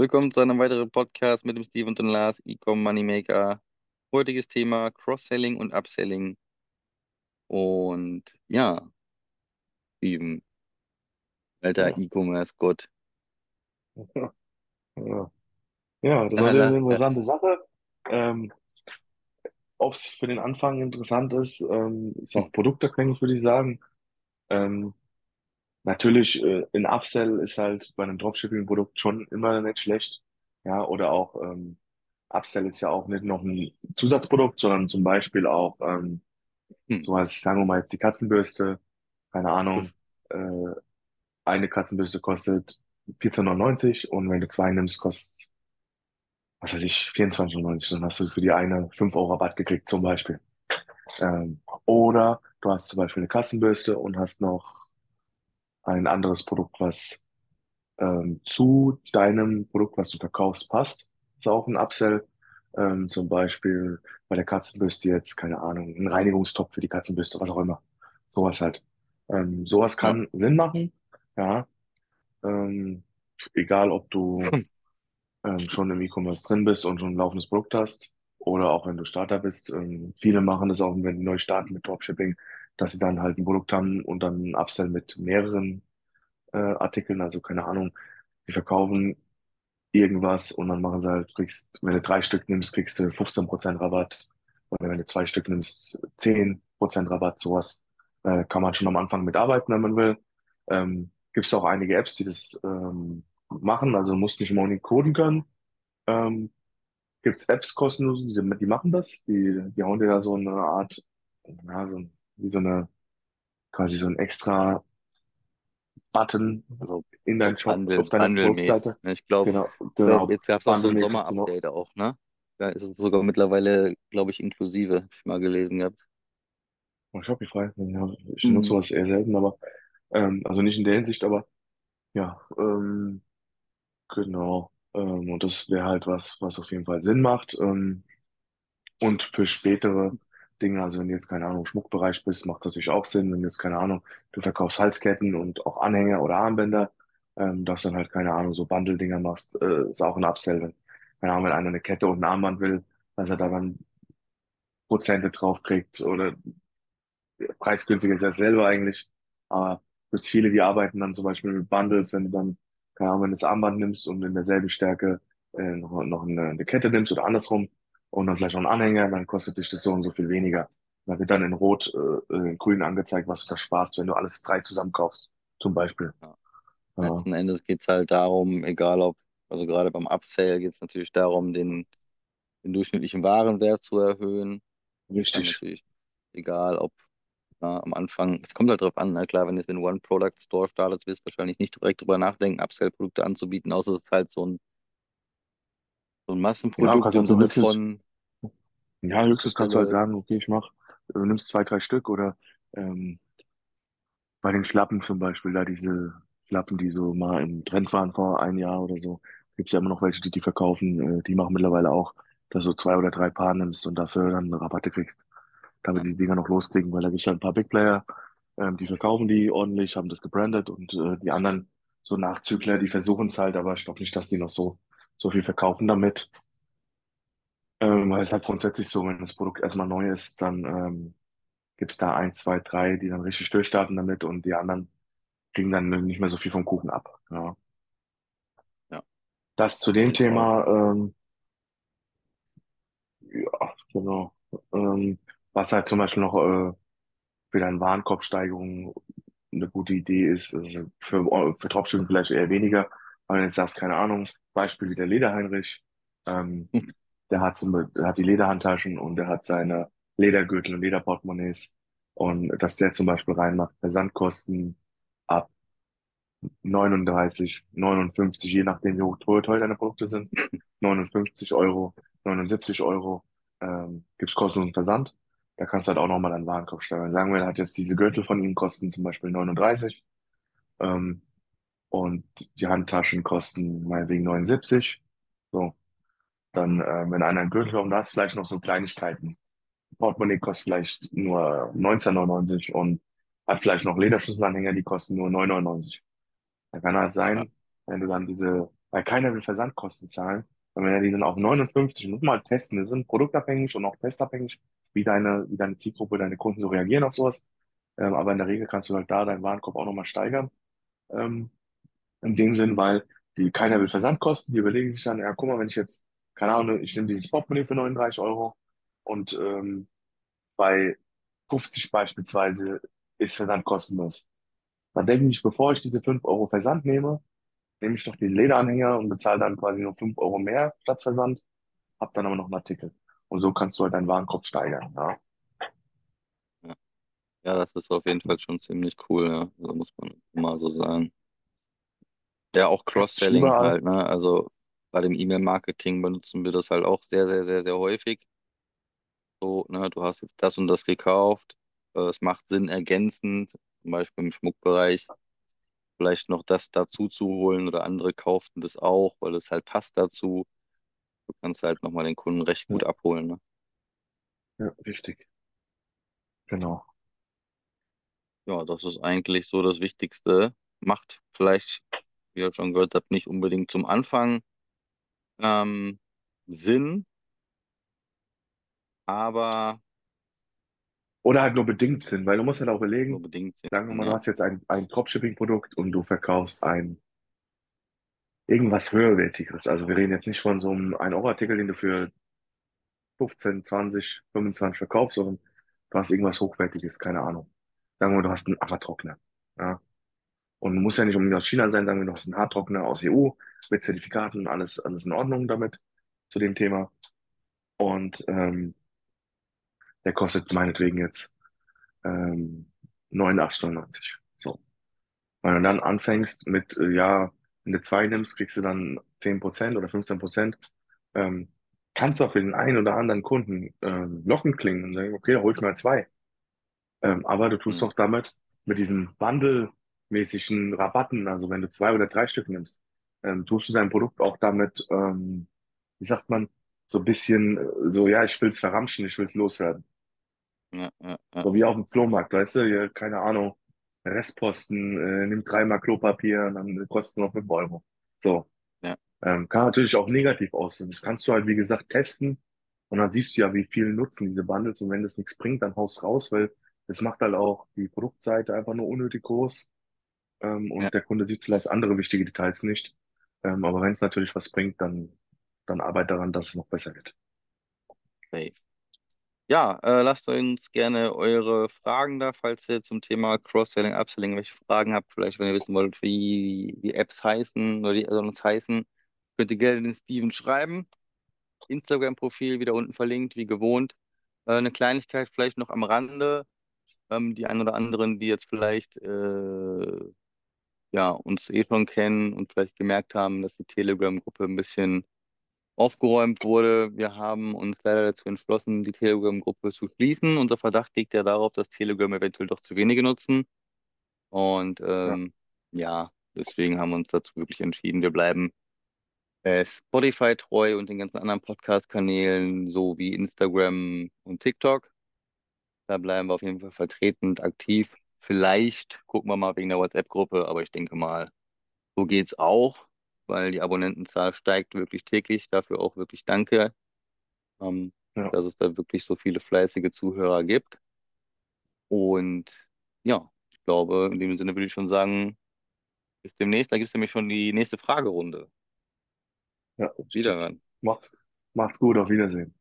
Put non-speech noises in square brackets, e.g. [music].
Willkommen zu einem weiteren Podcast mit dem Steve und dem Lars, Ecom Moneymaker. Heutiges Thema Cross-Selling und Upselling. Und ja, Steven, alter Ja, E-Commerce-Gott. ja, [laughs] ja, Ja, das ist eine interessante Sache. Ähm, ob es für den Anfang interessant ist, ähm, ist auch produktabhängig, würde ich sagen. Ähm, natürlich, äh, ein Upsell ist halt bei einem Dropshipping-Produkt schon immer nicht schlecht. Ja, oder auch, ähm, Upsell ist ja auch nicht noch ein Zusatzprodukt, sondern zum Beispiel auch, ähm, hm, so als, sagen wir mal jetzt die Katzenbürste, keine Ahnung, äh, eine Katzenbürste kostet 14,99 und wenn du zwei nimmst, kostet was weiß ich, 24,90, dann hast du für die eine 5 Euro Rabatt gekriegt, zum Beispiel. Ähm, oder du hast zum Beispiel eine Katzenbürste und hast noch ein anderes Produkt, was ähm, zu deinem Produkt, was du verkaufst, passt. Ist auch ein Upsell. Ähm, zum Beispiel bei der Katzenbürste jetzt, keine Ahnung, ein Reinigungstopf für die Katzenbürste, was auch immer. Sowas halt. Ähm, sowas ja, kann Sinn machen, ja. Ähm, egal, ob du hm, ähm, schon im E-Commerce drin bist und schon ein laufendes Produkt hast oder auch wenn du Starter bist. Ähm, viele machen das auch, wenn die neu starten mit Dropshipping, dass sie dann halt ein Produkt haben und dann ein Upsell mit mehreren äh, Artikeln, also keine Ahnung, die verkaufen irgendwas und dann machen sie halt, kriegst, wenn du drei Stück nimmst, kriegst du 15% Rabatt oder wenn du zwei Stück nimmst, 10% Rabatt, sowas. Äh, kann man schon am Anfang mitarbeiten, wenn man will. Ähm, gibt es auch einige Apps, die das ähm, machen, also musst nicht mal coden können. Ähm, gibt's Apps kostenlos, die, die machen das. Die, die hauen dir da so eine Art, ja, so ein- wie so eine, quasi so ein extra Button also in so deinen Shop auf Bundle, deiner Bundle-mäßig. Produktseite. ne? Ich glaube, Genau, glaub, genau, jetzt gab es auch so ein bundlemäßig genau. Sommer-Update auch, ne? Da ist es sogar mittlerweile, glaube ich, inklusive, hab ich mal gelesen gehabt. Oh, Shopify, ja, ich nutze Hm, sowas eher selten, aber ähm, also nicht in der Hinsicht, aber ja, ähm, genau. Ähm, und das wäre halt was, was auf jeden Fall Sinn macht. Ähm, Und für spätere Dinge, also wenn du jetzt, keine Ahnung, Schmuckbereich bist, macht das natürlich auch Sinn. Wenn du jetzt, keine Ahnung, du verkaufst Halsketten und auch Anhänger oder Armbänder, ähm, dass dann halt, keine Ahnung, so Bundle-Dinger machst, äh, ist auch ein Upsell. Wenn, keine Ahnung, wenn einer eine Kette und ein Armband will, dass er da dann Prozente drauf kriegt oder preisgünstiger ist er selber eigentlich. Aber gibt viele, die arbeiten dann zum Beispiel mit Bundles, wenn du dann, keine Ahnung, wenn du das Armband nimmst und in derselben Stärke äh, noch, noch eine, eine Kette nimmst oder andersrum und dann vielleicht noch einen Anhänger, dann kostet dich das so und so viel weniger. Da wird dann in Rot, äh, äh, in Grün angezeigt, was du da sparst, wenn du alles drei zusammen kaufst, zum Beispiel. ja. Ja, Letzten Endes geht es halt darum, egal ob, also gerade beim Upsell geht es natürlich darum, den, den durchschnittlichen Warenwert zu erhöhen. Richtig. egal, ob ja, am Anfang, es kommt halt drauf an, na klar, wenn du jetzt mit einem One-Product-Store startest, wirst du wahrscheinlich nicht direkt drüber nachdenken, Upsell-Produkte anzubieten, außer es ist halt so ein, so ein Ja, Massenprodukt kannst im halt so Sinne höchstens, von, ja, höchstens kannst du halt du, sagen, okay, ich mach, du nimmst zwei, drei Stück oder ähm, Bei den Schlappen zum Beispiel, da diese Schlappen, die so mal im Trend waren vor ein Jahr oder so, gibt's ja immer noch welche, die die verkaufen. Äh, die machen mittlerweile auch, dass du zwei oder drei Paar nimmst und dafür dann Rabatte kriegst, damit ja, die Dinger noch loskriegen, weil da gibt's ja ein paar Big Player, ähm, die verkaufen die ordentlich, haben das gebrandet und äh, die anderen so Nachzügler, die versuchen es halt, aber ich glaube nicht, dass die noch so so viel verkaufen damit. Ähm, weil es halt grundsätzlich so, wenn das Produkt erstmal neu ist, dann ähm, gibt's da eins, zwei, drei, die dann richtig durchstarten damit und die anderen kriegen dann nicht mehr so viel vom Kuchen ab. Ja. ja, Das zu dem. Thema, ähm, ja, genau. Ähm, was halt zum Beispiel noch äh, für deine Warenkorbsteigerung eine gute Idee ist, also für, für Dropshipping vielleicht eher weniger, weil du jetzt sagst, keine Ahnung, Beispiel wie der Lederheinrich, ähm, der hat, zum, der hat die Lederhandtaschen und der hat seine Ledergürtel und Lederportemonnaies und dass der zum Beispiel reinmacht, Versandkosten ab 39, 59, je nachdem, wie hoch teuer teuer deine Produkte sind. [laughs] 59 Euro, 79 Euro ähm, gibt's kostenlosen Versand. Da kannst du halt auch nochmal deinen Warenkorb steuern. Sagen wir, er hat jetzt diese Gürtel von ihm kosten zum Beispiel 39 ähm, und die Handtaschen kosten meinetwegen 79. So, dann, äh, wenn einer einen Gürtel hat, und da ist vielleicht noch so Kleinigkeiten. Portemonnaie kostet vielleicht nur 19,99 und hat vielleicht noch Lederschlüsselanhänger, die kosten nur 9,99. Da kann halt Ja, sein, wenn du dann diese weil keiner will Versandkosten zahlen. Und wenn er die dann auf 59, muss halt testen, das sind produktabhängig und auch testabhängig, wie deine, wie deine Zielgruppe, deine Kunden so reagieren auf sowas. Ähm, aber in der Regel kannst du halt da deinen Warenkorb auch nochmal steigern. Ähm, in dem Sinn, weil die, keiner will Versandkosten, die überlegen sich dann, ja, guck mal, wenn ich jetzt, keine Ahnung, ich nehme dieses Portemonnaie für 39 Euro und ähm, bei 50 beispielsweise ist Versand kostenlos. Dann denke ich, bevor ich diese 5 Euro Versand nehme, nehme ich doch den Lederanhänger und bezahle dann quasi nur 5 Euro mehr statt Versand, hab dann aber noch einen Artikel. Und so kannst du halt deinen Warenkorb steigern. Ja. Ja, das ist auf jeden Fall schon ziemlich cool, ja. Also muss man mal so sagen. Ja, auch Cross-Selling überall. halt, ne? Also bei dem E-Mail-Marketing benutzen wir das halt auch sehr, sehr, sehr, sehr häufig. So, ne, du hast jetzt das und das gekauft. Äh, Es macht Sinn, ergänzend, zum Beispiel im Schmuckbereich, vielleicht noch das dazu zu holen oder andere kauften das auch, weil es halt passt dazu. Du kannst halt nochmal den Kunden recht Ja, gut abholen, ne? ja, richtig. Genau. Ja, das ist eigentlich so das Wichtigste. Macht vielleicht, wie ihr schon gehört habt, nicht unbedingt zum Anfang ähm, Sinn, aber Oder halt nur bedingt Sinn, weil du musst halt auch nur überlegen, bedingt sagen wir Sinn, mal, du ja. hast jetzt ein, ein Dropshipping-Produkt und du verkaufst ein irgendwas höherwertigeres. Also wir reden jetzt nicht von so einem 1-Euro-Artikel, den du für 15, 20, 25 verkaufst, sondern du hast irgendwas Hochwertiges, keine Ahnung. Sagen wir, du hast einen Affertrockner. Ja. Und muss ja nicht unbedingt aus China sein, sagen wir, du hast einen Haartrockner aus EU mit Zertifikaten, alles, alles in Ordnung damit zu dem Thema. Und ähm, der kostet meinetwegen jetzt ähm, 89,99. So. Wenn du dann anfängst mit, äh, ja, wenn du zwei nimmst, kriegst du dann 10% oder 15%. Ähm, kann zwar für den einen oder anderen Kunden ähm, lockend klingen und sagen, okay, da hol ich mal zwei. Ähm, aber du tust Hm, doch damit mit diesen Bundle-mäßigen Rabatten, also wenn du zwei oder drei Stück nimmst, ähm, tust du dein Produkt auch damit, ähm, wie sagt man, so ein bisschen, äh, so, ja, ich will's verramschen, ich will's loswerden. ja, ja, ja, So wie auf dem Flohmarkt, weißt du, hier, keine Ahnung, Restposten, äh, nimm dreimal Klopapier und dann kosten noch 5 Euro. So, ja, ähm, kann natürlich auch negativ aussehen. Das kannst du halt, wie gesagt, testen und dann siehst du ja, wie viel nutzen diese Bundles und wenn das nichts bringt, dann haust raus, weil das macht halt auch die Produktseite einfach nur unnötig groß ähm, ja, und der Kunde sieht vielleicht andere wichtige Details nicht. Ähm, aber wenn es natürlich was bringt, dann, dann arbeit daran, dass es noch besser wird. safe. Ja, äh, lasst uns gerne eure Fragen da, falls ihr zum Thema Cross-Selling, Upselling welche Fragen habt. Vielleicht, wenn ihr wissen wollt, wie die Apps heißen oder die Add-ons heißen, könnt ihr gerne den Steven schreiben. Instagram-Profil wieder unten verlinkt, wie gewohnt. Äh, eine Kleinigkeit vielleicht noch am Rande. Ähm, die ein oder anderen, die jetzt vielleicht äh, ja, uns eh schon kennen und vielleicht gemerkt haben, dass die Telegram-Gruppe ein bisschen aufgeräumt wurde. Wir haben uns leider dazu entschlossen, die Telegram-Gruppe zu schließen. Unser Verdacht liegt ja darauf, dass Telegram eventuell doch zu wenige nutzen. Und Ja, ähm, ja, deswegen haben wir uns dazu wirklich entschieden, wir bleiben äh, Spotify treu und den ganzen anderen Podcast-Kanälen, so wie Instagram und TikTok. Da bleiben wir auf jeden Fall vertreten und aktiv. Vielleicht gucken wir mal wegen der WhatsApp-Gruppe, aber ich denke mal, so geht's auch, weil die Abonnentenzahl steigt wirklich täglich. Dafür auch wirklich danke. ähm, ja, dass es da wirklich so viele fleißige Zuhörer gibt. Und ja, ich glaube, in dem Sinne würde ich schon sagen, bis demnächst. Da gibt es nämlich schon die nächste Fragerunde. ja, Auf richtig. Wiederhören. Macht's, macht's gut, auf Wiedersehen.